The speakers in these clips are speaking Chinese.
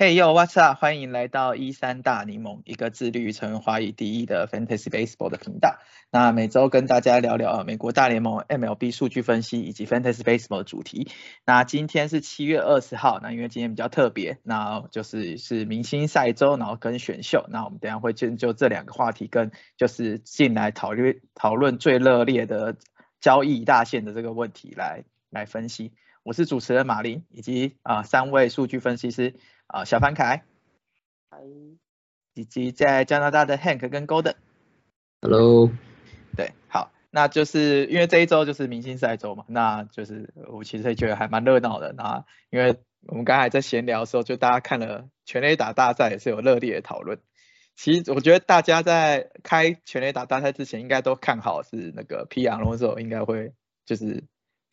Hey yo，what's up？欢迎来到一三大柠檬，一个致力于成为华语第一的 Fantasy Baseball 的频道。那每周跟大家聊聊美国大联盟 MLB 数据分析以及 Fantasy Baseball 的主题。那今天是七月二十号，那因为今天比较特别，那就是是明星赛周，然后跟选秀。那我们等下会就就这两个话题跟就是进来讨论讨论最热烈的交易大线的这个问题来来分析。我是主持人马林，以及啊三位数据分析师。啊，小凡凯，嗨，以及在加拿大的 Hank 跟 Golden，Hello，对，好，那就是因为这一周就是明星赛周嘛，那就是我其实觉得还蛮热闹的。那因为我们刚才在闲聊的时候，就大家看了全垒打大赛也是有热烈的讨论。其实我觉得大家在开全垒打大赛之前，应该都看好是那个皮昂龙时候应该会就是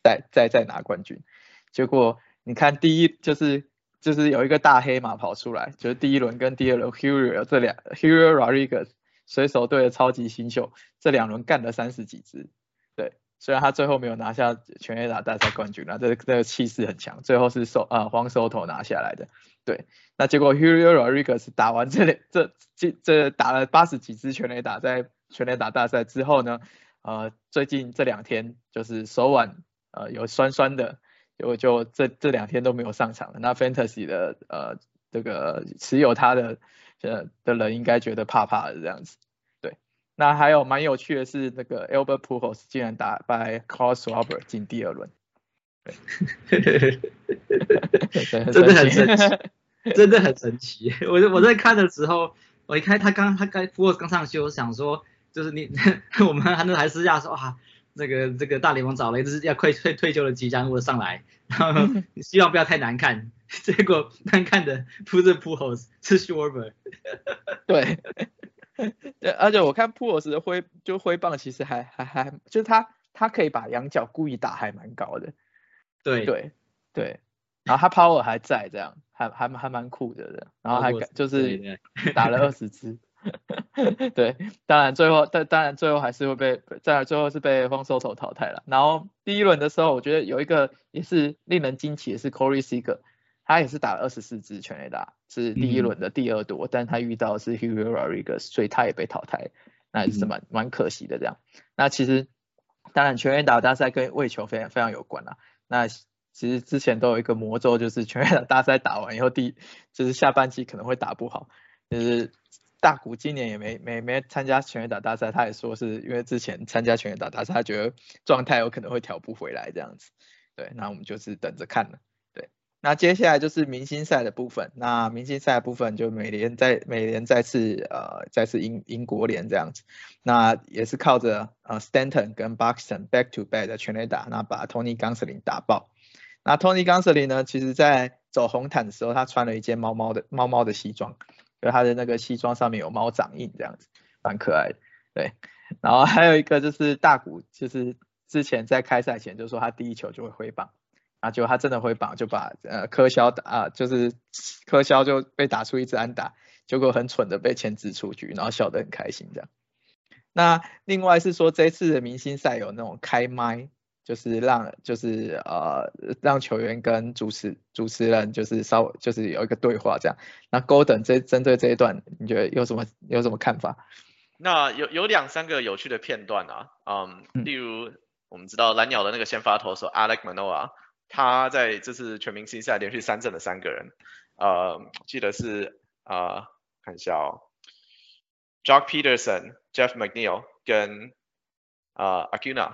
再再再拿冠军。结果你看第一就是。就是有一个大黑马跑出来，就是第一轮跟第二轮 h u r o 这两 h u r o Rodriguez 水手队的超级新秀，这两轮干了三十几支，对，虽然他最后没有拿下全垒打大赛冠军，那这这个气势很强，最后是收啊黄收头拿下来的，对，那结果 h u r o Rodriguez 打完这这这这打了八十几支全垒打在全垒打大赛之后呢，呃，最近这两天就是手腕呃有酸酸的。就就这这两天都没有上场了，那 Fantasy 的呃这个持有他的呃的人应该觉得怕怕的这样子，对。那还有蛮有趣的是，那个 Albert Pujols 竟然打败 Carl Schwarber 进第二轮，对，真的很神奇，真的很神奇。我我在看的时候，我一看他刚他刚 Pujols 刚上去，我想说就是你 我们还能还私下说啊。这个这个大联盟找了一支要快退退休的吉祥物上来，然后 希望不要太难看，结果难看的不是 Pujols 是 Schwarber，对，对，而且我看 Pujols 的挥就挥棒其实还还还就是他他可以把仰角故意打还蛮高的，对。对对，然后他 Power 还在这样，还还还蛮酷的，然后还就是打了二十支。对，当然最后，但当然最后还是会被，在最后是被荒收头淘汰了。然后第一轮的时候，我觉得有一个也是令人惊奇的是 Corey Seager，他也是打了二十四支全垒打，是第一轮的第二多，但他遇到是 Hugo Rodriguez，所以他也被淘汰，那也是蛮蛮可惜的这样。那其实当然全垒打大赛跟喂球非常非常有关啦。那其实之前都有一个魔咒，就是全垒打大赛打完以后，第就是下半季可能会打不好，就是。大谷今年也没没没参加全垒打大赛，他也说是因为之前参加全垒打大赛，他觉得状态有可能会调不回来这样子。对，那我们就是等着看了。对，那接下来就是明星赛的部分。那明星赛部分就美联再美联再次呃再次英英国联这样子。那也是靠着呃 Stanton 跟 Buxton back to back 的全垒打，那把 Tony Gonsolin 打爆。那 Tony Gonsolin 呢，其实在走红毯的时候，他穿了一件猫猫的猫猫的西装。就他的那个西装上面有猫掌印，这样子蛮可爱的。对，然后还有一个就是大谷，就是之前在开赛前就说他第一球就会挥棒，啊，结果他真的挥棒，就把呃柯肖打，啊，就是柯肖就被打出一支安打，结果很蠢的被牵制出局，然后笑得很开心这样。那另外是说这次的明星赛有那种开麦。就是让就是呃让球员跟主持主持人就是稍微就是有一个对话这样。那 Golden 这针对这一段，你觉得有什么有什么看法？那有有两三个有趣的片段啊，嗯，例如我们知道蓝鸟的那个先发投手 Alex Manoa，他在这次全明星赛连续三振了三个人，呃，记得是呃看一下哦，Jock Peterson、Jeff McNeil 跟呃 Acuna。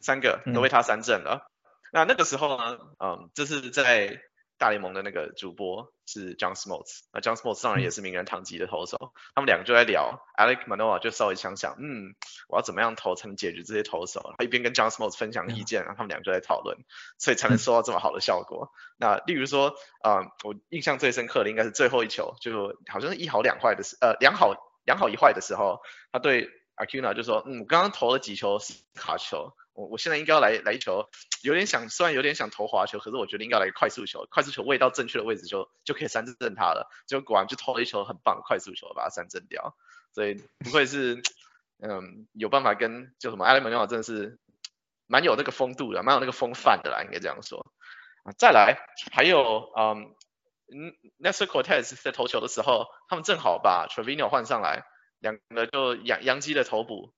三个都被他三振了。那那个时候呢，嗯，这是在大联盟的那个主播是 John Smoltz，那 John Smoltz 当然也是名人堂级的投手。他们两个就在聊，Alex Manoa 就稍微想想，嗯，我要怎么样投才能解决这些投手？他一边跟 John Smoltz 分享意见，然后他们两个就在讨论，所以才能收到这么好的效果。那例如说，嗯，我印象最深刻的应该是最后一球，就好像是一好两坏的时，呃，两好两好一坏的时候，他对 Acuna 就说，嗯，我刚刚投了几球卡球。我我现在应该要来来一球，有点想，虽然有点想投滑球，可是我觉得应该来快速球，快速球位到正确的位置就就可以三振他了。结果果然就投了一球很棒快速球，把他三振掉。所以不愧是，嗯，有办法跟就什么艾伦蒙真的是蛮有那个风度的，蛮有那个风范的啦，应该这样说。啊，再来还有，嗯，嗯，Nestor Cortez 在投球的时候，他们正好把 Trevino 换上来，两个就杨杨基的头补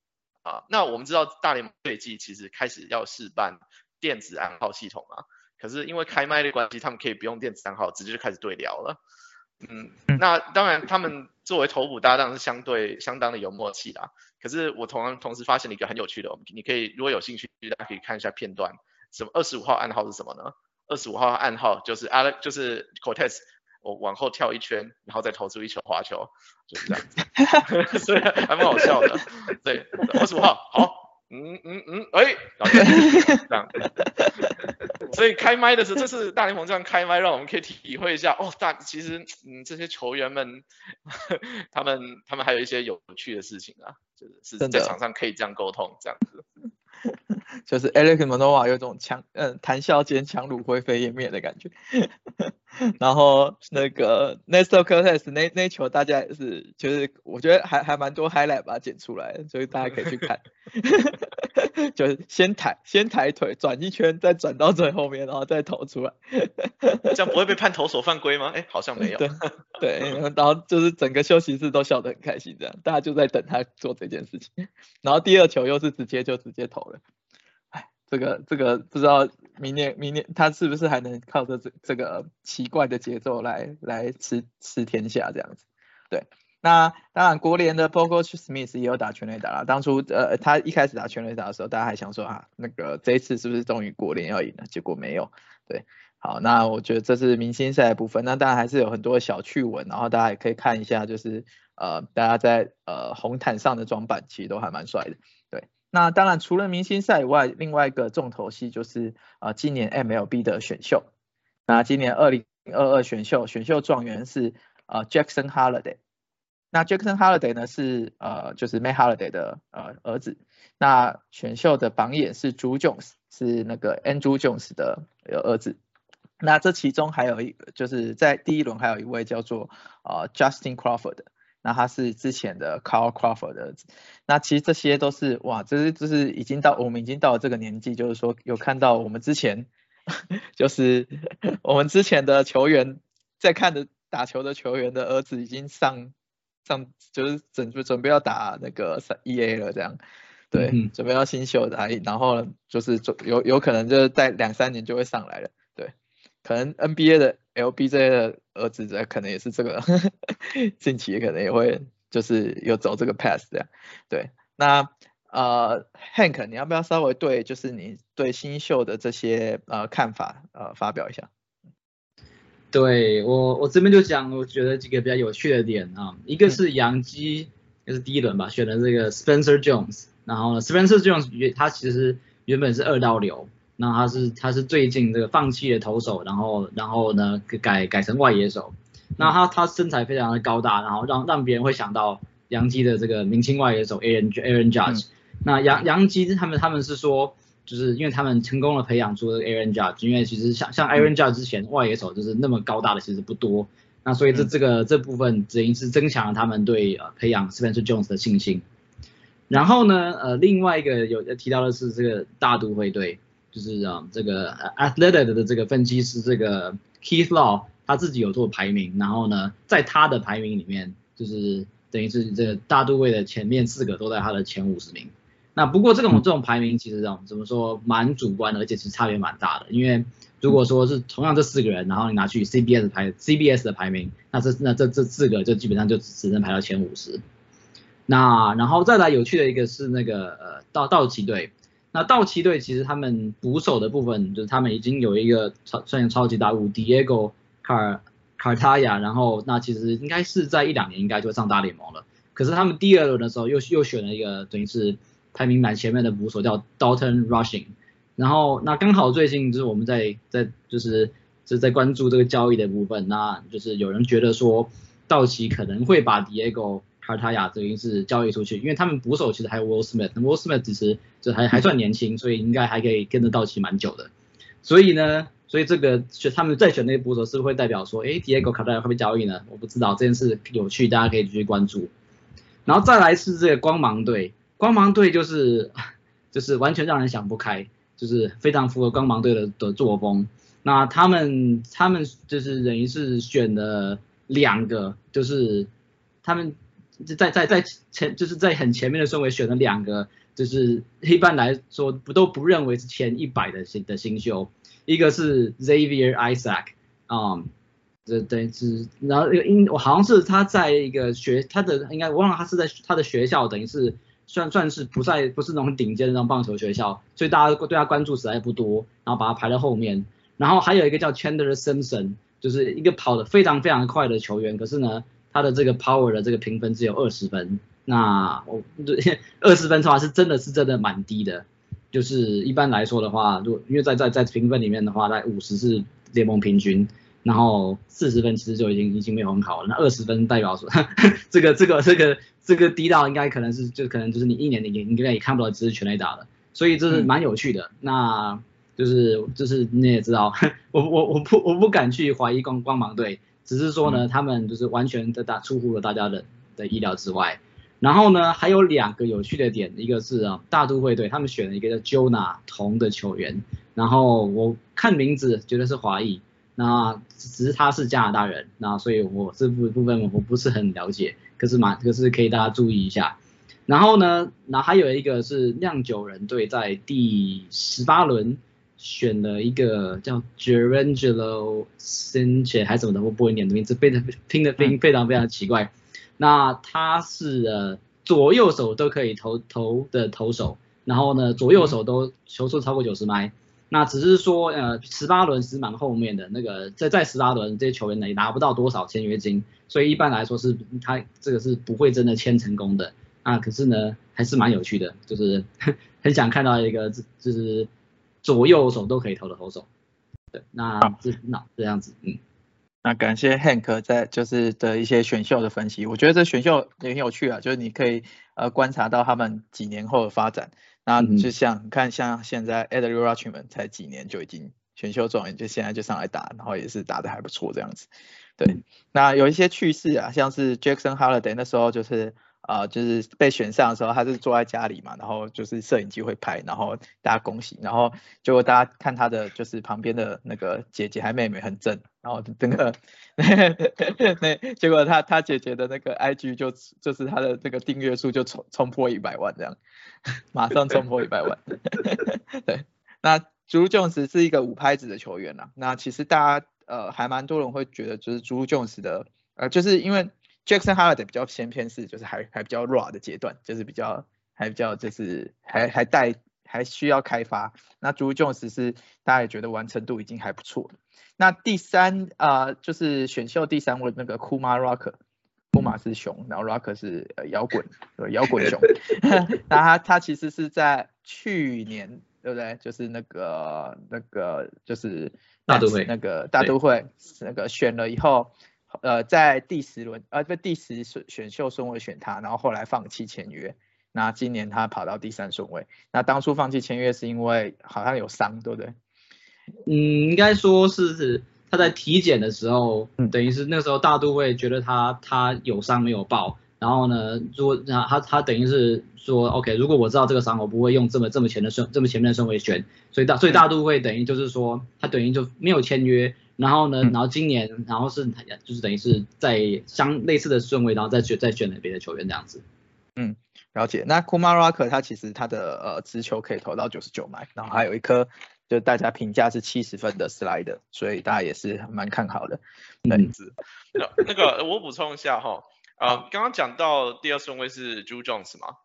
啊。那我们知道大联盟最近其实开始要试办电子暗号系统啊，可是因为开麦的关系，他们可以不用电子暗号，直接就开始对聊了。嗯，那当然他们作为头补搭档是相对相当的有默契啦。可是我同样同时发现了一个很有趣的，你可以如果有兴趣，大家可以看一下片段。什么二十五号暗号是什么呢？二十五号暗号就是 Alex 就是 Cortez，我往后跳一圈，然后再投出一球滑球，就是这样子，所以还蛮好笑的。对，二十五号，好，嗯嗯嗯，哎，这样。所以开麦的时候，这次大联盟这样开麦，让我们可以体会一下哦，大其实嗯这些球员们，他们他们还有一些有趣的事情啊，就是是在场上可以这样沟通这样子。就是 Alex Manoa 有种强，嗯，谈笑间强弩灰飞烟灭的感觉。然后那个 Nestor Cortez 那那球大家也是，就是我觉得还还蛮多 highlight 把它剪出来，所以大家可以去看。就是先抬先抬腿转一圈，再转到最后面，然后再投出来。这样不会被判投手犯规吗？哎，好像没有。对对，然后就是整个休息室都笑得很开心，这样大家就在等他做这件事情。然后第二球又是直接就直接投了。这个这个不知道明年明年他是不是还能靠着这这个奇怪的节奏来来吃吃天下这样子？对，那当然国联的 Pogo Smith 也有打全垒打了。当初呃他一开始打全垒打的时候，大家还想说啊那个这一次是不是终于国联要赢了？结果没有。对，好，那我觉得这是明星赛的部分。那当然还是有很多小趣闻，然后大家也可以看一下，就是呃大家在呃红毯上的装扮其实都还蛮帅的。对。那当然，除了明星赛以外，另外一个重头戏就是呃今年 MLB 的选秀。那今年二零二二选秀选秀状元是呃 Jackson Holiday。那 Jackson Holiday 呢是呃就是 May Holiday 的呃儿子。那选秀的榜眼是 Drew Jones，是那个 Andrew Jones 的儿子。那这其中还有一就是在第一轮还有一位叫做呃 Justin Crawford。那他是之前的 Carl Crawford 的，那其实这些都是哇，这是就是已经到我们已经到了这个年纪，就是说有看到我们之前 就是 我们之前的球员在看的打球的球员的儿子已经上上就是准备准备要打那个三 E A 了这样，对，准备要新秀的，然后就是有有可能就是在两三年就会上来了，对，可能 N B A 的。LBJ 的儿子在可能也是这个近期可能也会就是有走这个 path 这样，对，那呃 Hank 你要不要稍微对就是你对新秀的这些呃看法呃发表一下？对我我这边就讲我觉得几个比较有趣的点啊，一个是杨基，就是第一轮吧选的这个 Spencer Jones，然后呢 Spencer Jones 原他其实原本是二刀流。那他是他是最近这个放弃了投手，然后然后呢改改成外野手。那他他身材非常的高大，然后让让别人会想到杨基的这个明星外野手 Aaron Aaron Judge。那杨杨基他们他们是说，就是因为他们成功的培养出了 Aaron Judge，因为其实像像 Aaron Judge 之前外野手就是那么高大的其实不多。那所以这这个这部分只因是增强了他们对呃培养 Spencer Jones 的信心。然后呢呃另外一个有提到的是这个大都会队。就是啊，这个 Athletic 的这个分析师这个 Keith Law 他自己有做排名，然后呢，在他的排名里面，就是等于是这个大都会的前面四个都在他的前五十名。那不过这种这种排名其实啊，怎么说蛮主观的，而且其实差别蛮大的。因为如果说是同样这四个人，然后你拿去 CBS 排 CBS 的排名，那这那这这四个就基本上就只能排到前五十。那然后再来有趣的一个是那个呃道道奇队。那道奇队其实他们捕手的部分，就是他们已经有一个超算超级大物 Diego Car Cartaya，然后那其实应该是在一两年应该就上大联盟了。可是他们第二轮的时候又又选了一个等于是排名蛮前面的捕手叫 Dalton Rushing，然后那刚好最近就是我们在在就是是在关注这个交易的部分，那就是有人觉得说道奇可能会把 Diego 卡塔亚等于是交易出去，因为他们捕手其实还有 Will Smith，Will Smith 其实就还还算年轻，所以应该还可以跟着道奇蛮久的。所以呢，所以这个选他们再选那个捕手，是不是会代表说，哎，Diego 卡塔亚会被交易呢？我不知道这件事有趣，大家可以继续关注。然后再来是这个光芒队，光芒队就是就是完全让人想不开，就是非常符合光芒队的的作风。那他们他们就是等于是选了两个，就是他们在在在前就是在很前面的顺位选了两个，就是一般来说不都不认为是前一百的新的新秀，一个是 Xavier Isaac 啊，这等于是然后因我好像是他在一个学他的应该我忘了他是在他的学校等于是。算算是不在不是那种顶尖的那种棒球学校，所以大家对他关注实在不多，然后把他排在后面。然后还有一个叫 Chandler Simpson，就是一个跑得非常非常快的球员，可是呢，他的这个 power 的这个评分只有二十分。那我二十分的话是真的是真的蛮低的，就是一般来说的话，如果因为在在在评分里面的话，在五十是联盟平均。然后四十分其实就已经已经没有很好了，那二十分代表说 这个这个这个这个低到应该可能是就可能就是你一年你应该也看不到只是全垒打了，所以这是蛮有趣的。那就是就是你也知道，我我我不我不敢去怀疑光光芒队，只是说呢他们就是完全的大出乎了大家的的意料之外。然后呢还有两个有趣的点，一个是啊大都会队他们选了一个叫 Jonah 同的球员，然后我看名字觉得是华裔。那只是他是加拿大人，那所以我这部部分我不是很了解，可是嘛可是可以大家注意一下。然后呢，那还有一个是酿酒人队在第十八轮选了一个叫 Gerangelo Sanchez 还是什么的，我不会念的名字，非常拼的拼非常非常奇怪。那他是呃左右手都可以投投的投手，然后呢左右手都球速超过九十迈。那只是说，呃，十八轮是蛮后面的那个，在在十八轮这些球员呢也拿不到多少签约金，所以一般来说是他这个是不会真的签成功的。啊，可是呢还是蛮有趣的，就是 很想看到一个就是左右手都可以投的投手。对，那这那这样子，嗯，那感谢 Hank 在就是的一些选秀的分析，我觉得这选秀也很有趣啊，就是你可以呃观察到他们几年后的发展。那就像看像现在 Adley Rutschman 才几年就已经选秀状元，就现在就上来打，然后也是打的还不错这样子。对，那有一些趣事啊，像是 Jackson Holiday 那时候就是啊，就是被选上的时候，他是坐在家里嘛，然后就是摄影机会拍，然后大家恭喜，然后结果大家看他的就是旁边的那个姐姐还妹妹很正，然后那个 那结果他他姐姐的那个 IG 就就是他的那个订阅数就冲冲破一百万这样。马上冲破一百万。对，那 Drew Jones 是一个五拍子的球员呐。那其实大家呃还蛮多人会觉得，就是 Drew Jones 的呃，就是因为 Jackson Holiday 比较先偏是，就是还还比较 raw 的阶段，就是比较还比较就是还还带还需要开发。那 Drew Jones 是大家也觉得完成度已经还不错那第三啊，就是选秀第三位那个 Kuma Rocker。库马是熊，然后 Rock 是呃摇滚，对摇滚熊。那他他其实是在去年，对不对？就是那个那个就是大都会那个大都会那个选了以后，呃，在第十轮呃不第十选选秀顺位选他，然后后来放弃签约。那今年他跑到第三顺位。那当初放弃签约是因为好像有伤，对不对？嗯，应该说是是。他在体检的时候，嗯等于是那时候大都会觉得他他有伤没有报，然后呢，如果他他等于是说，OK，如果我知道这个伤，我不会用这么这么前的顺这么前面的顺位选，所以大所以大都会等于就是说，他等于就没有签约，然后呢，然后今年然后是就是等于是在相类似的顺位，然后再选再选了别的球员这样子。嗯，了解。那 Kumar Rocker 他其实他的呃直球可以投到九十九迈，然后还有一颗。就大家评价是七十分的 slide，所以大家也是蛮看好的。嗯，那那个我补充一下哈，呃，刚刚讲到第二顺位是 Drew Jones 嘛，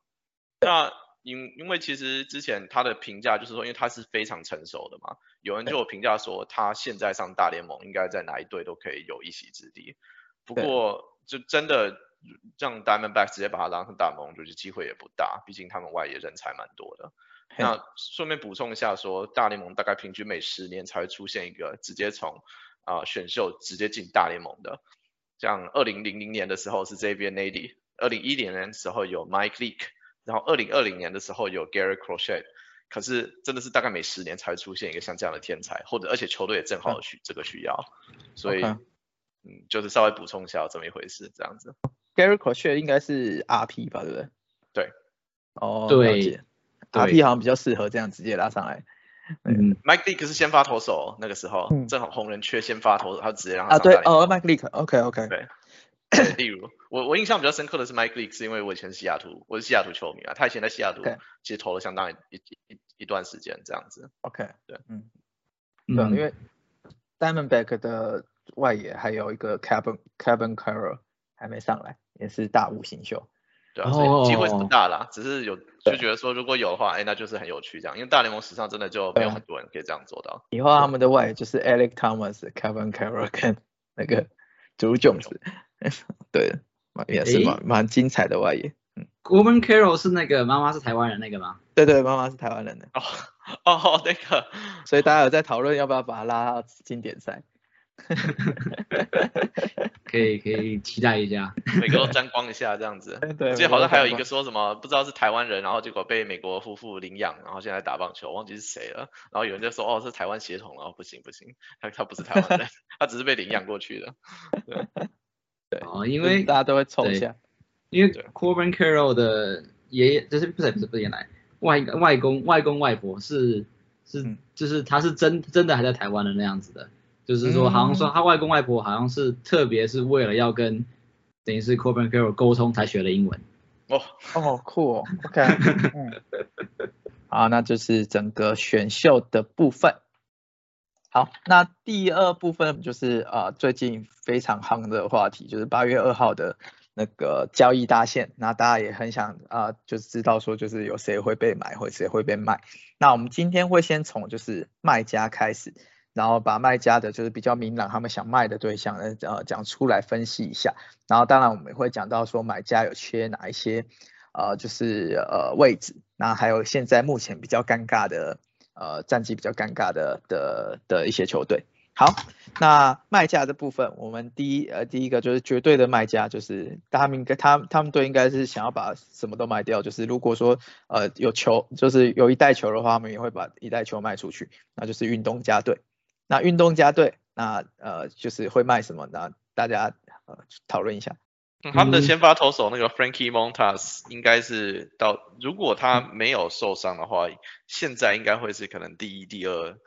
那因因为其实之前他的评价就是说，因为他是非常成熟的嘛，有人就有评价说他现在上大联盟应该在哪一队都可以有一席之地。不过就真的让 Diamondback 直接把他拉成大联盟，就是机会也不大，毕竟他们外野人才蛮多的。那顺便补充一下，说大联盟大概平均每十年才会出现一个直接从啊选秀直接进大联盟的，像二零零零年的时候是 Xavier Nady，二零一零年的时候有 Mike Leake，然后二零二零年的时候有 Gary Crochet，可是真的是大概每十年才会出现一个像这样的天才，或者而且球队也正好需这个需要，所以嗯就是稍微补充一下这么一回事这样子。Gary Crochet 应该是 RP 吧，对不对？对。哦，对。，RP 好像比较适合这样直接拉上来。嗯，Mike Leake 是先发投手，那个时候正好红人缺先发投手，他直接让他啊对哦，Mike Leake，OK OK。对，例如我我印象比较深刻的是 Mike Leake，是因为我以前是西雅图，我是西雅图球迷啊，他以前在西雅图其实投了相当一一一段时间这样子。OK，对，嗯，对，因为 Diamondback 的外野还有一个 Kevin Kevin Carroll 还没上来，也是大五新秀。对啊，所以机会是不大啦，只是有就觉得说如果有的话，哎，那就是很有趣这样，因为大联盟史上真的就没有很多人可以这样做到。以后他们的外野就是 Alec Thomas、Kevin Carroll 跟那个 Joe Jones，对，也是蛮蛮精彩的外野。嗯，Kevin Carroll 是那个妈妈是台湾人那个吗？对对，妈妈是台湾人的。哦哦，那个，所以大家有在讨论要不要把他拉到经典赛。可以可以期待一下，每个都沾光一下这样子。对，我记得好像还有一个说什么，不知道是台湾人，然后结果被美国夫妇领养，然后现在打棒球，忘记是谁了。然后有人就说，哦，是台湾血统哦，不行不行，他他不是台湾人，他只是被领养过去的。对，对，哦，因为大家都会凑一下，因为 Corbin Carroll 的爷爷，就是不是不是不是原来外外公外公外婆是是就是他是真真的还在台湾的那样子的。就是说，好像说他外公外婆好像是特别是为了要跟等于是 Corbin Carroll 沟通才学的英文。哦哦，酷哦，OK。嗯，好，那就是整个选秀的部分。好，那第二部分就是呃最近非常夯的话题，就是八月二号的那个交易大限。那大家也很想啊，就是知道说就是有谁会被买或谁会被卖。那我们今天会先从就是卖家开始。然后把卖家的就是比较明朗，他们想卖的对象，呃，讲出来分析一下。然后当然我们也会讲到说买家有缺哪一些，呃，就是呃位置。那还有现在目前比较尴尬的，呃，战绩比较尴尬的的的一些球队。好，那卖家的部分，我们第一呃第一个就是绝对的卖家，就是他们应该他他们队应该是想要把什么都卖掉，就是如果说呃有球，就是有一袋球的话，他们也会把一袋球卖出去，那就是运动家队。那运动家队，那呃就是会卖什么？那大家呃讨论一下。他们的先发投手那个 Frankie Montas 应该是到，如果他没有受伤的话，现在应该会是可能第一、第二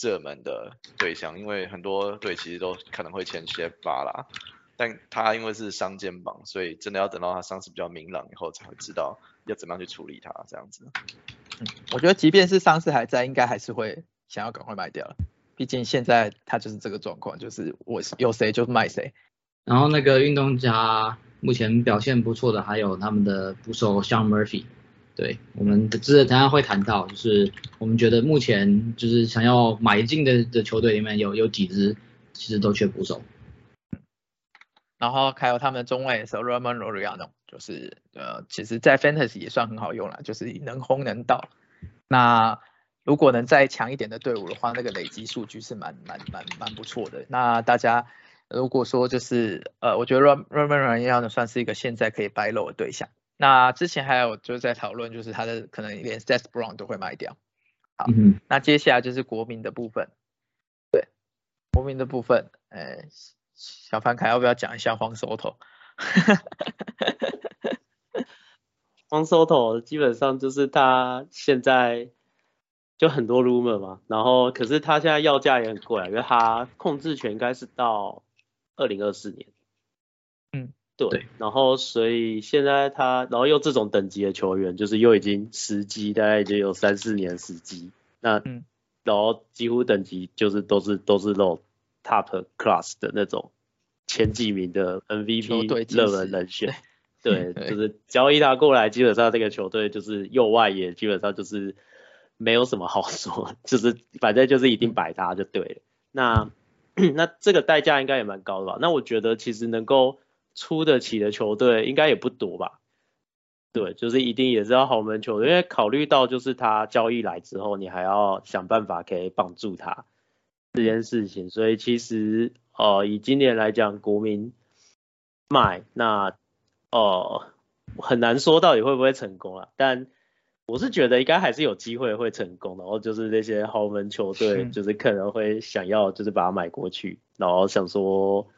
热门的对象，因为很多队其实都可能会签先发啦。但他因为是伤肩膀，所以真的要等到他伤势比较明朗以后，才会知道要怎么样去处理他这样子。嗯，我觉得即便是伤势还在，应该还是会想要赶快卖掉了。毕竟现在他就是这个状况，就是我有谁就卖谁。然后那个运动家目前表现不错的还有他们的捕手 Sean Murphy。对，我们的这等下会谈到，就是我们觉得目前就是想要买进的的球队里面有有几支其实都缺捕手。然后还有他们的中卫是 Roman Loriano，就是呃其实在 Fantasy 也算很好用了，就是能轰能倒。那如果能再强一点的队伍的话，那个累积数据是蛮蛮蛮蛮不错的。那大家如果说就是呃，我觉得 Roman Reigns 算是一个现在可以掰漏的对象。那之前还有就是在讨论，就是他的可能连 Stats Brown 都会卖掉。好，那接下来就是国民的部分。对，国民的部分，呃，小凡凯要不要讲一下黄手头？黄手头基本上就是他现在。就很多 rumor 嘛，然后可是他现在要价也很贵，因为他控制权应该是到二零二四年。嗯，对。然后所以现在他，然后又这种等级的球员，就是又已经时机大概就有三四年时机，那然后几乎等级就是都是都是那种 top class 的那种前几名的 MVP 热门人选。对，就是交易他过来，基本上这个球队就是右外野，基本上就是。没有什么好说，就是反正就是一定摆他就对了。那 那这个代价应该也蛮高的吧？那我觉得其实能够出得起的球队应该也不多吧？对，就是一定也是要豪门球队，因为考虑到就是他交易来之后，你还要想办法可以帮助他这件事情。所以其实呃以今年来讲，国民卖那呃很难说到底会不会成功啊，但。我是觉得应该还是有机会会成功，然后就是那些豪门球队就是可能会想要就是把它买过去，然后想说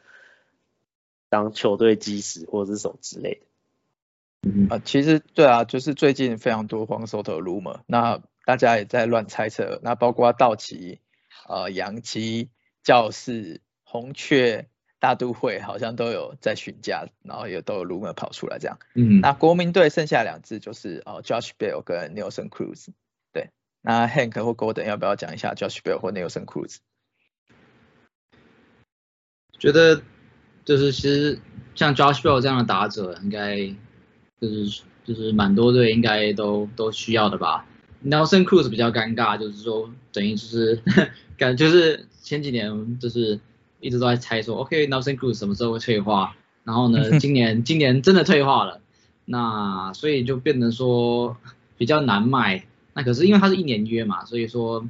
当球队基石或者是什么之类的。啊，其实对啊，就是最近非常多黄手头 rumor，那大家也在乱猜测，那包括道奇、呃洋基、教士、红雀、大都会好像都有在询价，然后也都有 rumor 跑出来这样。嗯，那国民队剩下两支就是哦 Josh Bell 跟 Nelson Cruz。对，那 Hank 或 Golden 要不要讲一下 Josh Bell 或 Nelson Cruz？觉得就是其实像 Josh Bell 这样的打者，应该就是就是蛮多队应该都都需要的吧。Nelson Cruz 比较尴尬，就是说等于就是 感就是前几年就是一直都在猜说，OK Nelson Cruz 什么时候会退化，然后呢今年今年真的退化了，那所以就变成说比较难卖。那可是因为它是一年约嘛，所以说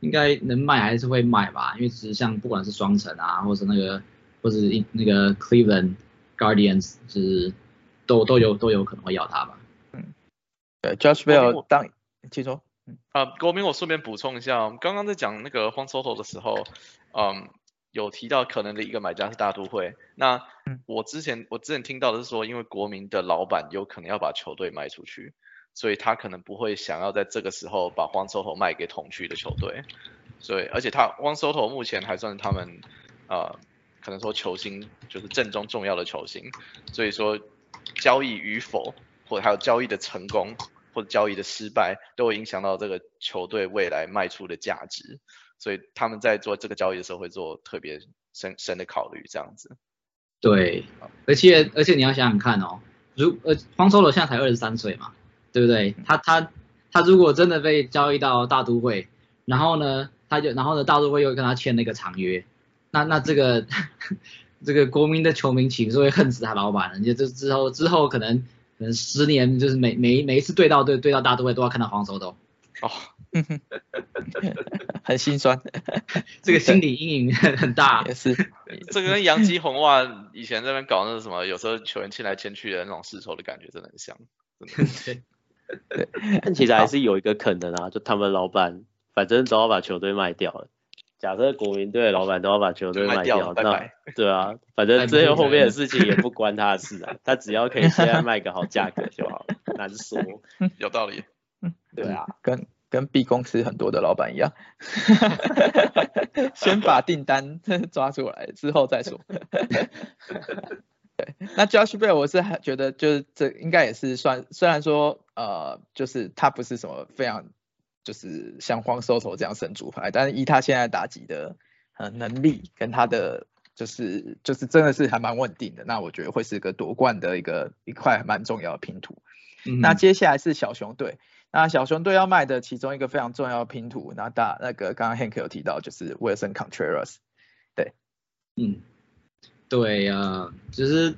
应该能卖还是会卖吧，因为其实像不管是双城啊，或是那个或是一那个 Cleveland Guardians 就是都都有都有可能会要他吧。嗯，对，Josh Bell 当。请说。啊，国民，我顺便补充一下，刚刚在讲那个荒 SOTO 的时候，嗯，有提到可能的一个买家是大都会。那我之前我之前听到的是说，因为国民的老板有可能要把球队卖出去，所以他可能不会想要在这个时候把荒 SOTO 卖给同区的球队。所以，而且他荒 SOTO 目前还算是他们呃，可能说球星就是正中重要的球星。所以说交易与否，或者还有交易的成功。或者交易的失败都会影响到这个球队未来卖出的价值，所以他们在做这个交易的时候会做特别深深的考虑，这样子。对，而且而且你要想想看哦，如呃黄守罗现在才二十三岁嘛，对不对？他他他如果真的被交易到大都会，然后呢他就然后呢大都会又跟他签那个长约，那那这个 这个国民的球迷岂不是会恨死他老板人家这之后之后可能可能。十年就是每每每一次对到对对到大都会都要看到黄手斗，哦，很心酸，这个心理阴影很大。也是，这个跟杨基红袜以前那边搞那个什么，有时候球员签来签去的那种世仇的感觉真的很像。对，但其实还是有一个可能啊，就他们老板反正都要把球队卖掉了。假设国民队老板都要把球队卖掉，那对啊，反正这些后面的事情也不关他的事啊，他只要可以现在卖个好价格就好了。难说，有道理。对啊，跟跟 B 公司很多的老板一样，先把订单 抓出来之后再说。对，那 Josh Bell 我是觉得就是这应该也是算，虽然说呃，就是他不是什么非常。就是像荒收头这样神主牌，但是以他现在打击的呃能力跟他的就是就是真的是还蛮稳定的，那我觉得会是个夺冠的一个一块蛮重要的拼图。那接下来是小熊队，那小熊队要卖的其中一个非常重要的拼图，那大那个刚刚 Hank 有提到就是 Wilson Contreras，对，嗯，对呀，其实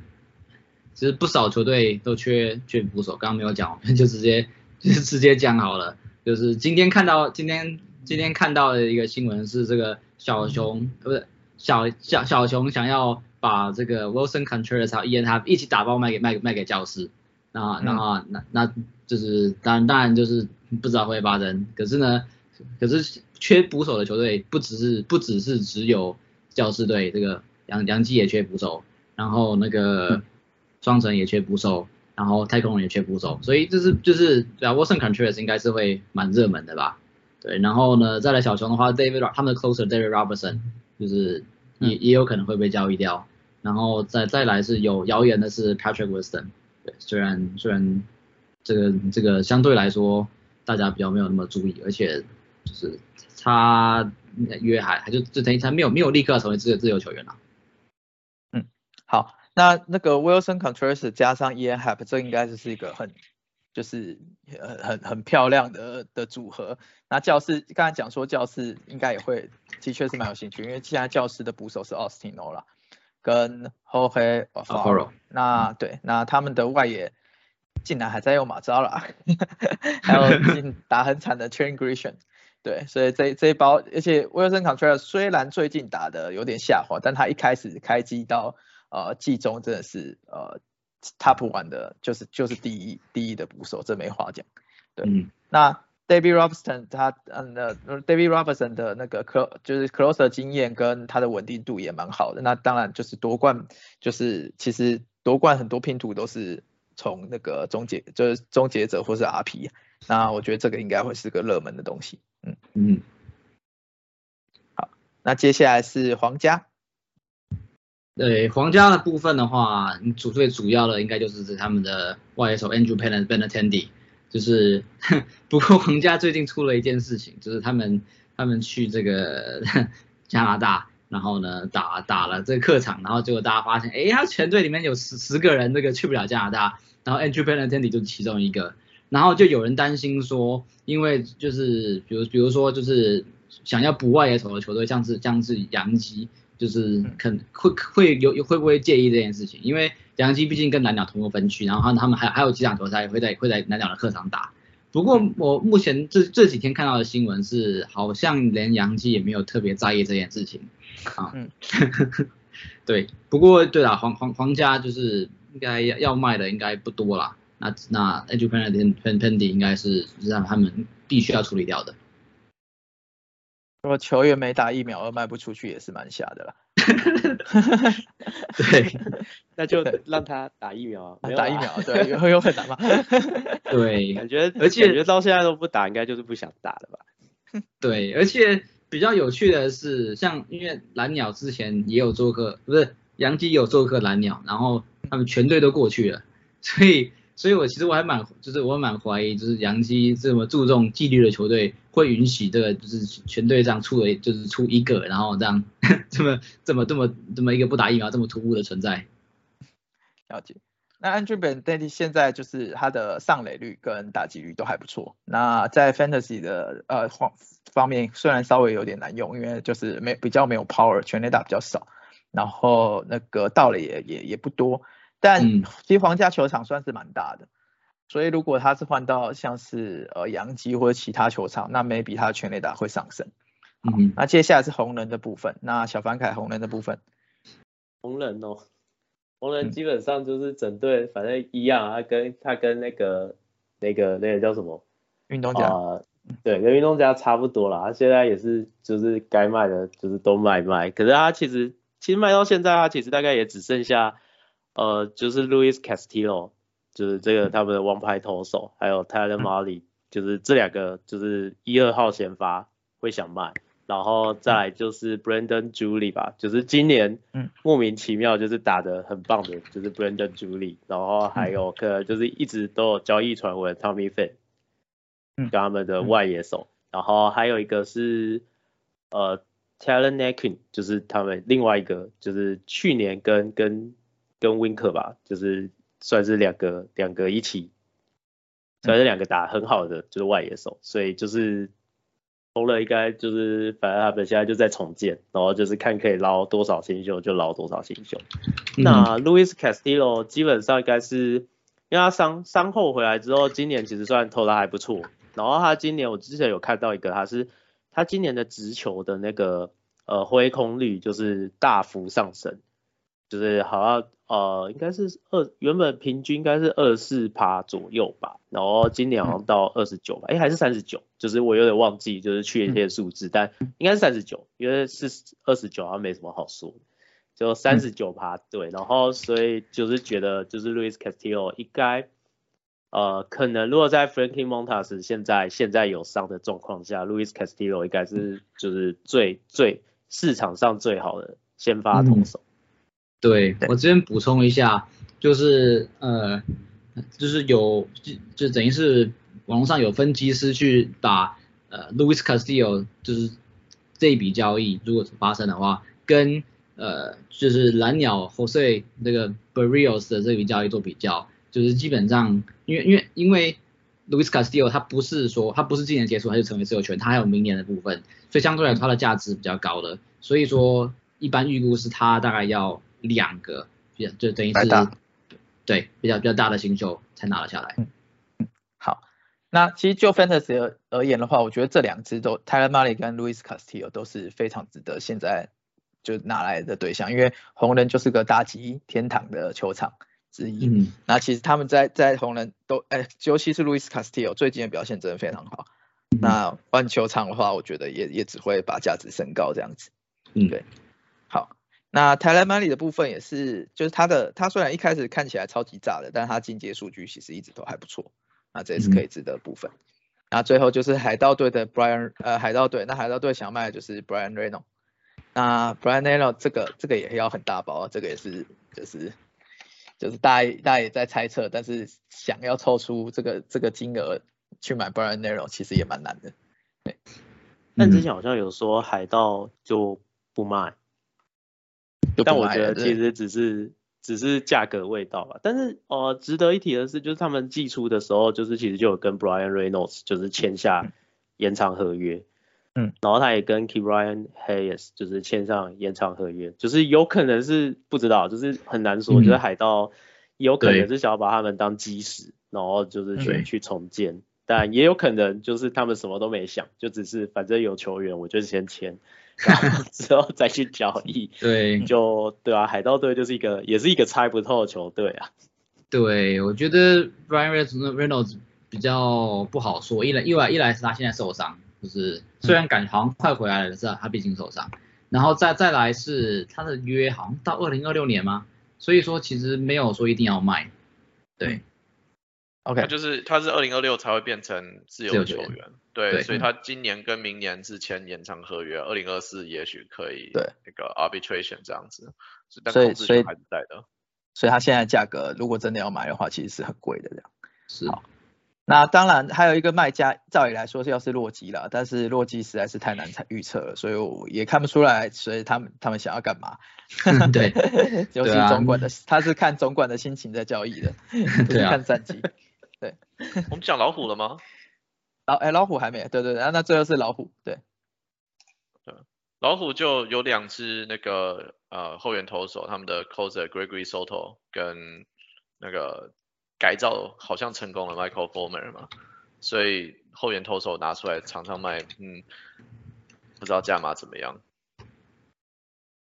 其实不少球队都缺缺捕手，刚刚没有讲，就直接就直接讲好了。就是今天看到今天今天看到的一个新闻是这个小熊不是小小小熊想要把这个 Wilson Contreras 和 Ian Happ 一起打包卖给卖给卖给教师，那那那那就是当然当然就是不知道会发生，可是呢可是缺捕手的球队不只是不只是只有教师队，这个杨杨基也缺捕手，然后那个双城也缺捕手。然后太空人也缺捕手，所以就是就是对啊，Wilson Contreras 应该是会蛮热门的吧？对，然后呢，再来小熊的话，David 他们的 closer David Robertson 就是也也有可能会被交易掉，然后再再来是有谣言的是 Patrick Wisdom，对，虽然虽然这个这个相对来说大家比较没有那么注意，而且就是他约还还就就等于他没有没有立刻成为自自由球员了。嗯，好。那那个 Wilson Contreras 加上 Ian Happ，这应该是是一个很就是很很很漂亮的的组合。那教室刚才讲说教室应该也会的确是蛮有兴趣，因为现在教室的捕手是 Austin o l a 跟 Jorge Alfaro。那对，那他们的外野竟然还在用马扎了，还有 打很惨的 Train Grisham。对，所以这这一包，而且 Wilson Contreras 虽然最近打的有点下滑，但他一开始开机到呃，季中真的是呃，top one 的，就是就是第一第一的捕手，这没话讲。对，那 David Robertson 他嗯那 David Robertson 的那个 close 就是 closer 经验跟他的稳定度也蛮好的。那当然就是夺冠，就是其实夺冠很多拼图都是从那个终结就是终结者或是 RP，那我觉得这个应该会是个热门的东西。嗯嗯。好，那接下来是皇家。对皇家的部分的话，主最主要的应该就是指他们的外野手 Andrew p e n n Benatendi，就是不过皇家最近出了一件事情，就是他们他们去这个 加拿大，然后呢打打了这个客场，然后结果大家发现，哎，他全队里面有十十个人这个去不了加拿大，然后 Andrew Benatendi 就是其中一个，然后就有人担心说，因为就是比如比如说就是想要补外野手的球队，像是像是洋基。就是可能会会有会不会介意这件事情？因为杨基毕竟跟蓝鸟同个分区，然后他他们还还有几场球赛会在会在蓝鸟的客场打。不过我目前这这几天看到的新闻是，好像连杨基也没有特别在意这件事情啊。嗯，对。不过对了，皇皇皇家就是应该要要卖的应该不多啦。那那 Edge p e n d y Pen Pendy 应该是让他们必须要处理掉的。如果球员没打疫苗而卖不出去也是蛮瞎的啦。对，那就让他打疫苗啊，打疫苗，对，有有很难吗？对，感觉而且感觉到现在都不打，应该就是不想打了吧？对，而且比较有趣的是，像因为蓝鸟之前也有做客，不是杨基有做客蓝鸟，然后他们全队都过去了，所以。所以，我其实我还蛮，就是我蛮怀疑，就是杨基这么注重纪律的球队，会允许这个就是全队这样出了，就是出一个，然后这样这么这么这么这么一个不打疫苗这么突兀的存在。了解。那 Andrew Ben 现在就是他的上垒率跟打击率都还不错。那在 Fantasy 的呃方方面，虽然稍微有点难用，因为就是没比较没有 Power，全垒打比较少，然后那个到了也也也不多。但其实皇家球场算是蛮大的，所以如果他是换到像是呃洋基或者其他球场，那 maybe 他的全垒打会上升。嗯，那接下来是红人的部分，那小凡凯红人的部分。红人哦，红人基本上就是整队反正一样啊，跟他跟那个那个那个叫什么运动家，对，跟运动家差不多啦。他现在也是就是该卖的就是都卖卖，可是他其实其实卖到现在，他其实大概也只剩下。呃，就是 Louis Castillo，就是这个他们的王牌投手，还有 Tyler m a l l y 就是这两个就是一二号先发会想卖，然后再来就是 Brandon Julie 吧，就是今年莫名其妙就是打的很棒的，就是 Brandon Julie，然后还有个就是一直都有交易传闻 Tommy Fan，跟他们的外野手，然后还有一个是呃 Taylor n a k i n 就是他们另外一个就是去年跟跟跟 Winker 吧，就是算是两个两个一起，算是两个打很好的就是外野手，所以就是投了应该就是反正他们现在就在重建，然后就是看可以捞多少新秀就捞多少新秀。那 Louis Castillo 基本上应该是因为他伤伤后回来之后，今年其实算投的还不错，然后他今年我之前有看到一个，他是他今年的直球的那个呃挥空率就是大幅上升。就是好像呃应该是二原本平均应该是二四趴左右吧，然后今年好像到二十九吧，哎还是三十九，就是我有点忘记就是确切数字，但应该是三十九，因为是二十九好像没什么好说，就三十九趴对，然后所以就是觉得就是 Luis Castillo 应该呃可能如果在 Frankie Montas 现在现在有伤的状况下，Luis Castillo 应该是就是最最市场上最好的先发投手。对我这边补充一下，就是呃，就是有就就等于是网络上有分析师去把呃 Louis Castillo 就是这一笔交易如果发生的话，跟呃就是蓝鸟 Jose 那个 Barrios 的这笔交易做比较，就是基本上因为因为因为 Louis Castillo 他不是说他不是今年结束他就成为自由权，他还有明年的部分，所以相对来说它的价值比较高的，所以说一般预估是他大概要。两个，比较就等于是对比较比较大的新秀才拿了下来。嗯，好，那其实就 Fantasy 而而言的话，我觉得这两支都 Tyler m a l y 跟 Luis Castillo 都是非常值得现在就拿来的对象，因为红人就是个大吉天堂的球场之一。嗯，那其实他们在在红人都，哎，尤其是 Luis Castillo 最近的表现真的非常好。那换球场的话，我觉得也也只会把价值升高这样子。嗯，对，好。那泰莱曼里的部分也是，就是它的它虽然一开始看起来超级炸的，但是他进阶数据其实一直都还不错，那这也是可以值得部分。然后最后就是海盗队的 Brian，呃，海盗队，那海盗队想卖的就是 Brian Reynolds。那 Brian Reynolds 这个这个也要很大包，这个也是就是就是大家大家也在猜测，但是想要凑出这个这个金额去买 Brian Reynolds 其实也蛮难的。对，但之前好像有说海盗就不卖，但我觉得其实只是。只是价格未到吧，但是呃，值得一提的是，就是他们寄出的时候，就是其实就有跟 Brian Reynolds 就是签下延长合约，嗯，然后他也跟 k e Brian Hayes 就是签上延长合约，就是有可能是不知道，就是很难说，就是海盗有可能是想要把他们当基石，然后就是去去重建，但也有可能就是他们什么都没想，就只是反正有球员，我就先签。然后之后再去交易，对，就对啊，海盗队就是一个，也是一个猜不透的球队啊。对，我觉得 Brian Reynolds 比较不好说，一来一来一来是他现在受伤，就是虽然感觉好像快回来了，是他毕竟受伤。然后再再来是他的约好像到二零二六年吗？所以说其实没有说一定要卖。对。OK，他就是他是二零二六才会变成自由球员，对，所以他今年跟明年是签延长合约，二零二四也许可以对那个 arbitration 这样子，所以所以还是在的，所以他现在价格如果真的要买的话，其实是很贵的这样。是。那当然还有一个卖家，照理来说是要是洛基了，但是洛基实在是太难猜预测了，所以我也看不出来，所以他们他们想要干嘛？对，就是总管的，他是看总管的心情在交易的，不是看战绩。对，我们讲老虎了吗？老哎老虎还没，对对对，那最后是老虎，对，对，老虎就有两只那个呃后援投手，他们的 closer Gregory Soto 跟那个改造好像成功了 Michael Former 嘛，所以后援投手拿出来常常卖，嗯，不知道价码怎么样。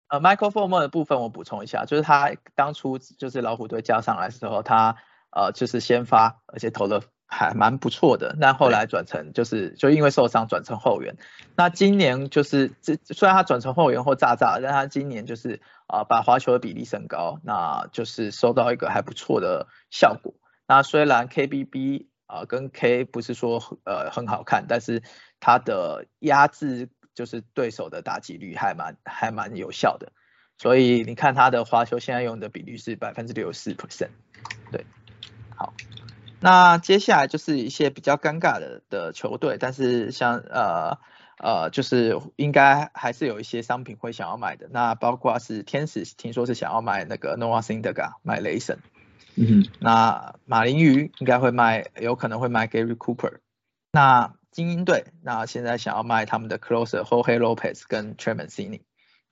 呃，Michael Former 的部分我补充一下，就是他当初就是老虎队加上来的时候，他呃，就是先发，而且投的还蛮不错的。那后来转成就是就因为受伤转成后援。那今年就是这虽然他转成后援或炸炸，但他今年就是啊把滑球的比例升高，那就是收到一个还不错的效果。那虽然 KBB 啊跟 K 不是说呃很好看，但是他的压制就是对手的打击率还蛮还蛮有效的。所以你看他的滑球现在用的比率是百分之六十四 percent，对。好，那接下来就是一些比较尴尬的的球队，但是像呃呃，就是应该还是有一些商品会想要买的。那包括是天使，听说是想要买那个 Noah Syndergaard，买雷神。嗯。那马林鱼应该会卖，有可能会卖 Gary Cooper。那精英队，那现在想要卖他们的 Closer Jorge Lopez 跟 t r e m a n c i n i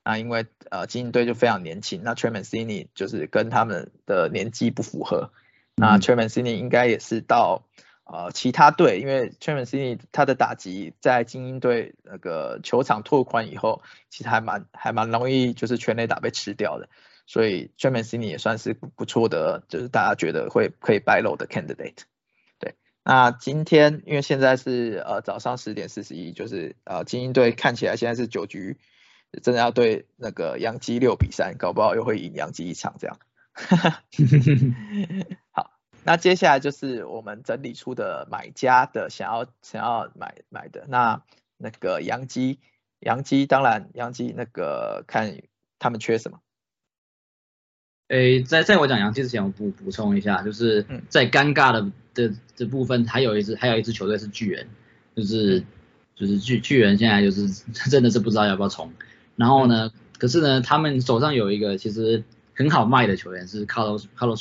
那因为呃精英队就非常年轻，那 t r e m a n c i n i 就是跟他们的年纪不符合。那 t r e m a n c i n i 应该也是到呃其他队，因为 t r e m a n c i n i 他的打击在精英队那个球场拓宽以后，其实还蛮还蛮容易就是全垒打被吃掉的，所以 t r e m a n c i n i 也算是不错的，就是大家觉得会可以 buy low 的 candidate。对，那今天因为现在是呃早上十点四十一，就是呃精英队看起来现在是九局，真的要对那个杨基六比三，搞不好又会赢杨基一场这样。好，那接下来就是我们整理出的买家的想要想要买买的那那个杨基，杨基当然杨基那个看他们缺什么。诶，在在我讲杨基之前，我补补充一下，就是在尴尬的的这部分，还有一支还有一支球队是巨人，就是就是巨巨人现在就是 真的是不知道要不要冲，然后呢，可是呢，他们手上有一个其实。很好卖的球员是 Carlos Carlos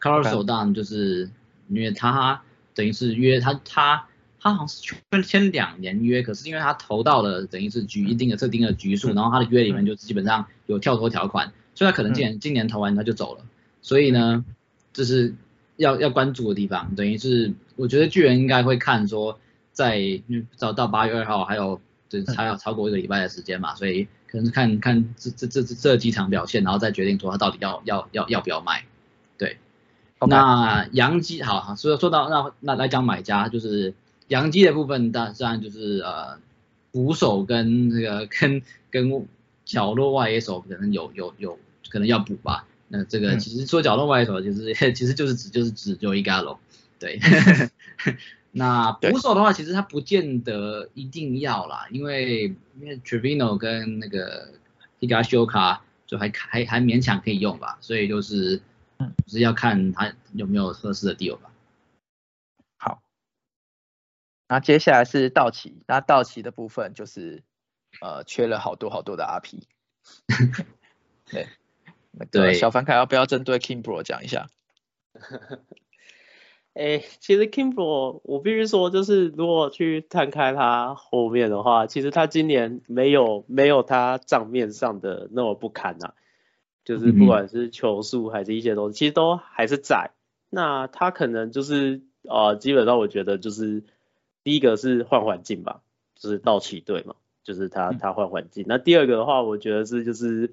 Rodon，Carlos Rodon 就是因为他等于是约他他他好像是签签两年约，可是因为他投到了等于是局一定的特定的局数，然后他的约里面就基本上有跳脱条款，所以他可能今年今年投完他就走了，所以呢，这是要要关注的地方，等于是我觉得巨人应该会看说在找到八月二号还有就还要超过一个礼拜的时间嘛，所以。可能是看看这这这这这几场表现，然后再决定说他到底要要要要不要卖。对，那洋基好，好，所以说到那那来讲买家就是洋基的部分，当然就是呃捕手跟这个跟跟角落外野手可能有有有可能要补吧。那这个其实说角落外野手其实 其实就是指就是指 Joey Gallo，对，那捕手的话，其实他不见得一定要啦，因为因为 Trevino 跟那个 Higashioka 就还还还勉强可以用吧，所以就是就是要看他有没有合适的 deal 吧。好，那接下来是道奇，那道奇的部分就是呃缺了好多好多的 RP。对，那个小凡凯要不要针对 Kimbro 讲一下？哎，其实 Kimbro，我必须说，就是如果去摊开他后面的话，其实他今年没有没有他账面上的那么不堪呐。就是不管是球速还是一些东西，其实都还是在。那他可能就是呃，基本上我觉得就是第一个是换环境吧，就是道奇队嘛，就是他他换环境。那第二个的话，我觉得是就是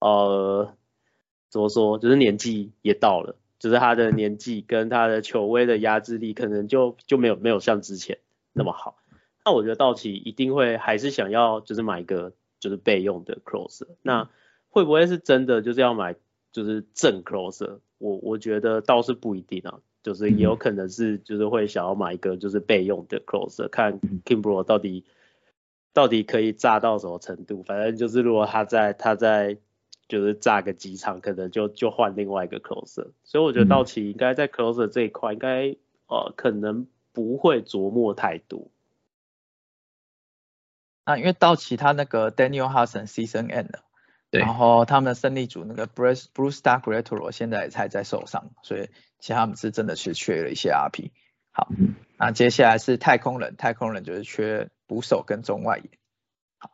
呃，怎么说，就是年纪也到了。就是他的年纪跟他的球威的压制力，可能就就没有没有像之前那么好。那我觉得道奇一定会还是想要就是买一个就是备用的 closer。那会不会是真的就是要买就是正 closer？我我觉得倒是不一定啊，就是也有可能是就是会想要买一个就是备用的 closer，看 Kimbro 到底到底可以炸到什么程度。反正就是如果他在他在。就是炸个几场，可能就就换另外一个 closer，所以我觉得道奇应该在 closer 这一块，应该呃可能不会琢磨太多。那因为道奇他那个 Daniel Hudson season end 了，然后他们的胜利组那个 Bruce Bruce Star Gretolo 现在才在受伤，所以其实他们是真的是缺了一些 RP。好，那接下来是太空人，太空人就是缺捕手跟中外野。好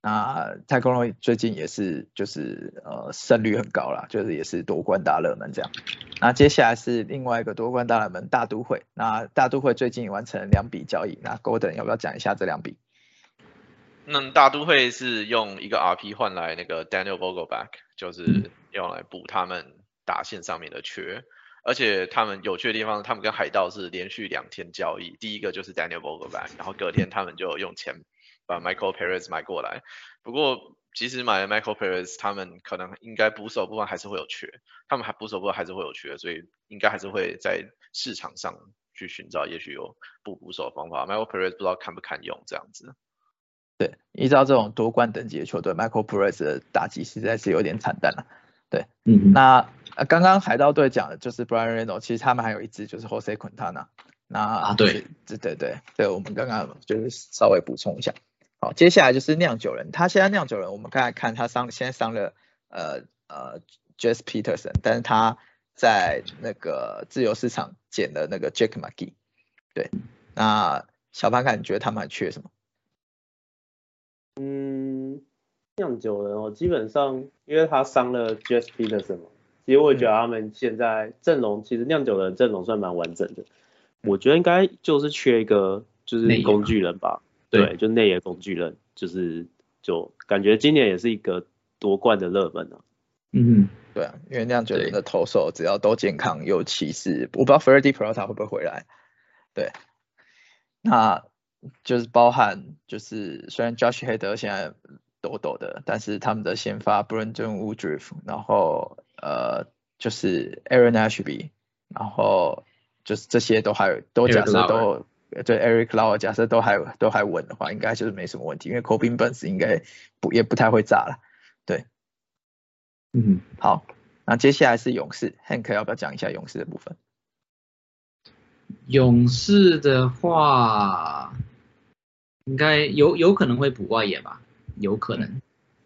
那太空人最近也是就是呃胜率很高啦，就是也是夺冠大热门这样。那接下来是另外一个夺冠大热门大都会。那大都会最近完成两笔交易，那 Golden 要不要讲一下这两笔？那大都会是用一个 RP 换来那个 Daniel Vogelback，就是用来补他们打线上面的缺。而且他们有趣的地方，他们跟海盗是连续两天交易，第一个就是 Daniel Vogelback，然后隔天他们就用钱。把 Michael Perez 买过来，不过其实买了 Michael Perez，他们可能应该捕手部分还是会有缺，他们还捕手部分还是会有缺，所以应该还是会在市场上去寻找，也许有补捕手的方法。Michael Perez 不知道看不看用这样子。对，依照这种夺冠等级的球队，Michael Perez 的打击实在是有点惨淡了。对，嗯，那刚刚海盗队讲的就是 Brian Reynolds，其实他们还有一支就是 Jose Quintana。那啊，对，对对对，对我们刚刚就是稍微补充一下。好，接下来就是酿酒人。他现在酿酒人，我们刚才看他伤，现在伤了呃呃 Jess Peterson，但是他在那个自由市场捡了那个 Jack McGee。对，那小潘看你觉得他们还缺什么？嗯，酿酒人哦，基本上因为他伤了 Jess Peterson 嘛，其实我觉得他们现在阵容其实酿酒人阵容算蛮完整的。我觉得应该就是缺一个就是工具人吧。对，就内野工具人，就是就感觉今年也是一个夺冠的热门啊。嗯，对啊，因为酿酒人的投手只要都健康，尤其是我不知道 Freddie Peralta 会不会回来。对，那就是包含就是虽然 Josh Hader 现在抖抖的，但是他们的先发 Brandon Woodruff，然后呃就是 Aaron Ashby，然后就是这些都还都假设都。对，Eric Lau 假设都还都还稳的话，应该就是没什么问题，因为 Kobe Burns 应该不也不太会炸了。对，嗯，好，那接下来是勇士，Hank 要不要讲一下勇士的部分？勇士的话，应该有有可能会补外野吧，有可能。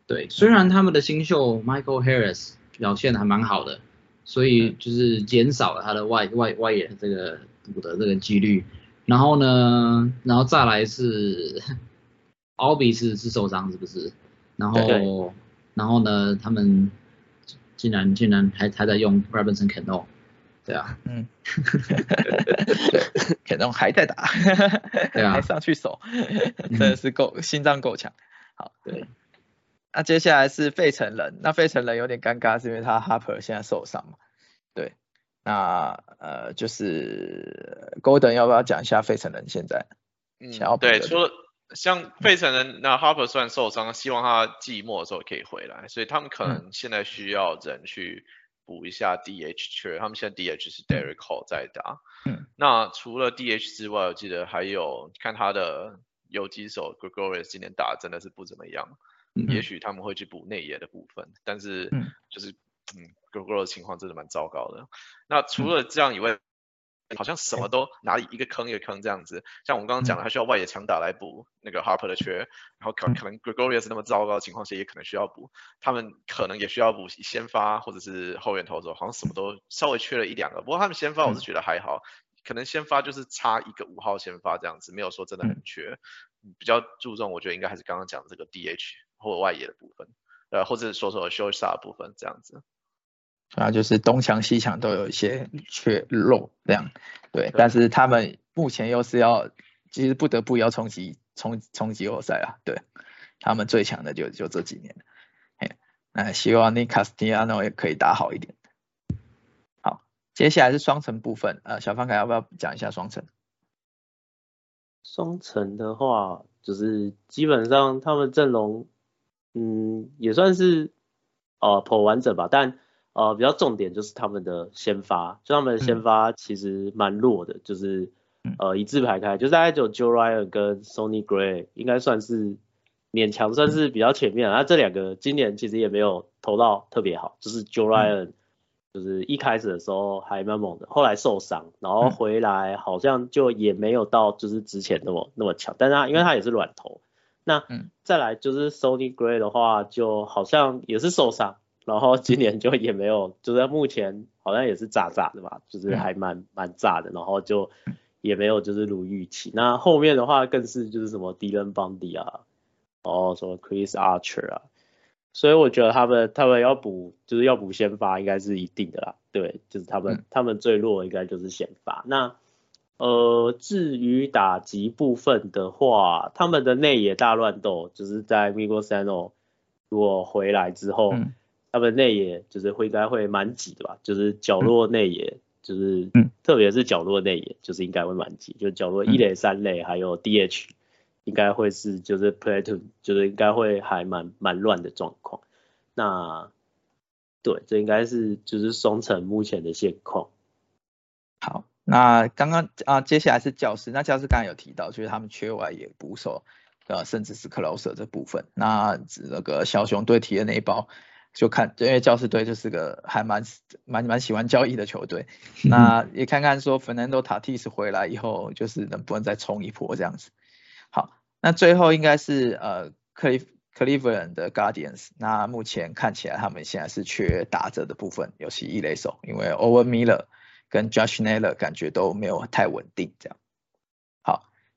对，虽然他们的新秀 Michael Harris 表现还蛮好的，所以就是减少了他的外外外野这个补的这个几率。然后呢，然后再来是，奥比是是受伤是不是？然后，然后呢，他们竟然竟然还还在用 Robinson Cano，对啊，嗯，Cano 还在打，对啊，还上去守，真的是够心脏够强。好，对，那接下来是费城人，那费城人有点尴尬，是因为他 Harper 现在受伤嘛？对。那呃，就是 Golden 要不要讲一下费城人现在？嗯，对，除了像费城人，那 Harper 虽然受伤，希望他季末的时候可以回来，所以他们可能现在需要人去补一下 DH 缺，他们现在 DH 是 Derek Hall 在打。嗯。那除了 DH 之外，我记得还有看他的游击手 Gregorius 今年打真的是不怎么样。嗯。也许他们会去补内野的部分，但是就是嗯 Gregorius 情况真的蛮糟糕的。那除了这样以外，好像什么都哪里一个坑一个坑这样子，像我们刚刚讲的，他需要外野强打来补那个 Harper 的缺，然后可可能 Gregorius 那么糟糕的情况下，也可能需要补，他们可能也需要补先发或者是后援投手，好像什么都稍微缺了一两个。不过他们先发我是觉得还好，可能先发就是差一个五号先发这样子，没有说真的很缺。比较注重我觉得应该还是刚刚讲的这个 DH 或外野的部分，呃，或者说说 s t 部分这样子。啊，就是东墙西墙都有一些缺漏这样，对，但是他们目前又是要，其实不得不要冲击冲冲击欧赛啊，对，他们最强的就就这几年，嘿，那希望那卡斯蒂亚诺也可以打好一点。好，接下来是双城部分，呃，小方凯要不要讲一下双城？双城的话，就是基本上他们阵容，嗯，也算是呃颇完整吧，但。呃，比较重点就是他们的先发，就他们的先发其实蛮弱的，就是呃一字排开，就是大概只有 Joe Ryan 跟 Sonny Gray 应该算是勉强算是比较前面，那这两个今年其实也没有投到特别好，就是 Joe Ryan 就是一开始的时候还蛮猛的，后来受伤，然后回来好像就也没有到就是之前那么那么强，但是他因为他也是软投，那再来就是 Sonny Gray 的话，就好像也是受伤。然后今年就也没有，就是目前好像也是炸炸的吧，就是还蛮蛮炸的，然后就也没有就是如预期。那后面的话更是就是什么 Dylan Bundy 啊，然后什么 Chris Archer 啊，所以我觉得他们他们要补就是要补先发应该是一定的啦，对，就是他们他们最弱应该就是先发。那呃至于打击部分的话，他们的内野大乱斗就是在 Miguel Sano 如果回来之后。他们内野就是会应该会蛮挤的吧，就是角落内野，就是特别是角落内野，就是应该会蛮挤，就角落一垒、三垒还有 DH，应该会是就是 platoon，就是应该会还蛮蛮乱的状况。那对，这应该是就是双城目前的现况。好，那刚刚啊，接下来是教师，那教师刚才有提到，就是他们缺外野捕手，呃，甚至是 closer 这部分。那那个小熊队提的那一包。就看，因为教士队就是个还蛮蛮蛮喜欢交易的球队，那也看看说 Fernando Tatis 回来以后，就是能不能再冲一波这样子。好，那最后应该是呃克利克利夫兰的 Guardians，那目前看起来他们现在是缺打者的部分，尤其一垒手，因为 Owen Miller 跟 Josh Naylor 感觉都没有太稳定这样。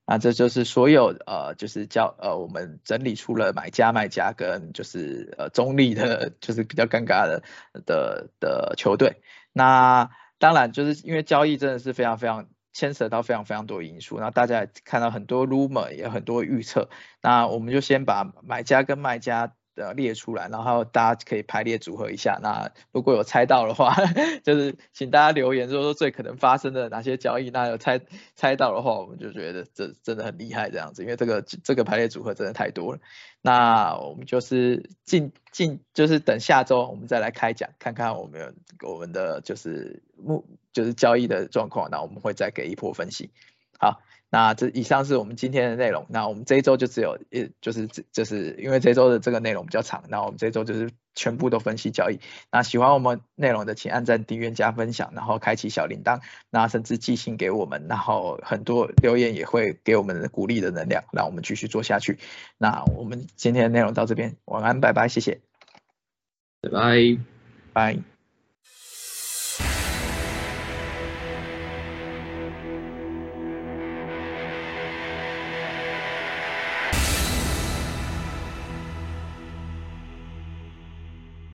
啊这就是所有呃，就是叫呃，我们整理出了买家卖家跟就是呃中立的，就是比较尴尬的的的球队。那当然就是因为交易真的是非常非常牵涉到非常非常多因素，那大家看到很多 rumor 也很多预测，那我们就先把买家跟卖家。呃，列出来，然后大家可以排列组合一下。那如果有猜到的话，就是请大家留言，说说最可能发生的哪些交易。那有猜猜到的话，我们就觉得这真的很厉害这样子，因为这个这个排列组合真的太多了。那我们就是进进，就是等下周我们再来开讲，看看我们我们的就是目就是交易的状况，那我们会再给一波分析。好。那这以上是我们今天的内容。那我们这一周就只有一，就是就是因为这周的这个内容比较长，那我们这周就是全部都分析交易。那喜欢我们内容的，请按赞、订阅、加分享，然后开启小铃铛，那甚至寄信给我们，然后很多留言也会给我们鼓励的能量，让我们继续做下去。那我们今天的内容到这边，晚安，拜拜，谢谢，拜拜，拜。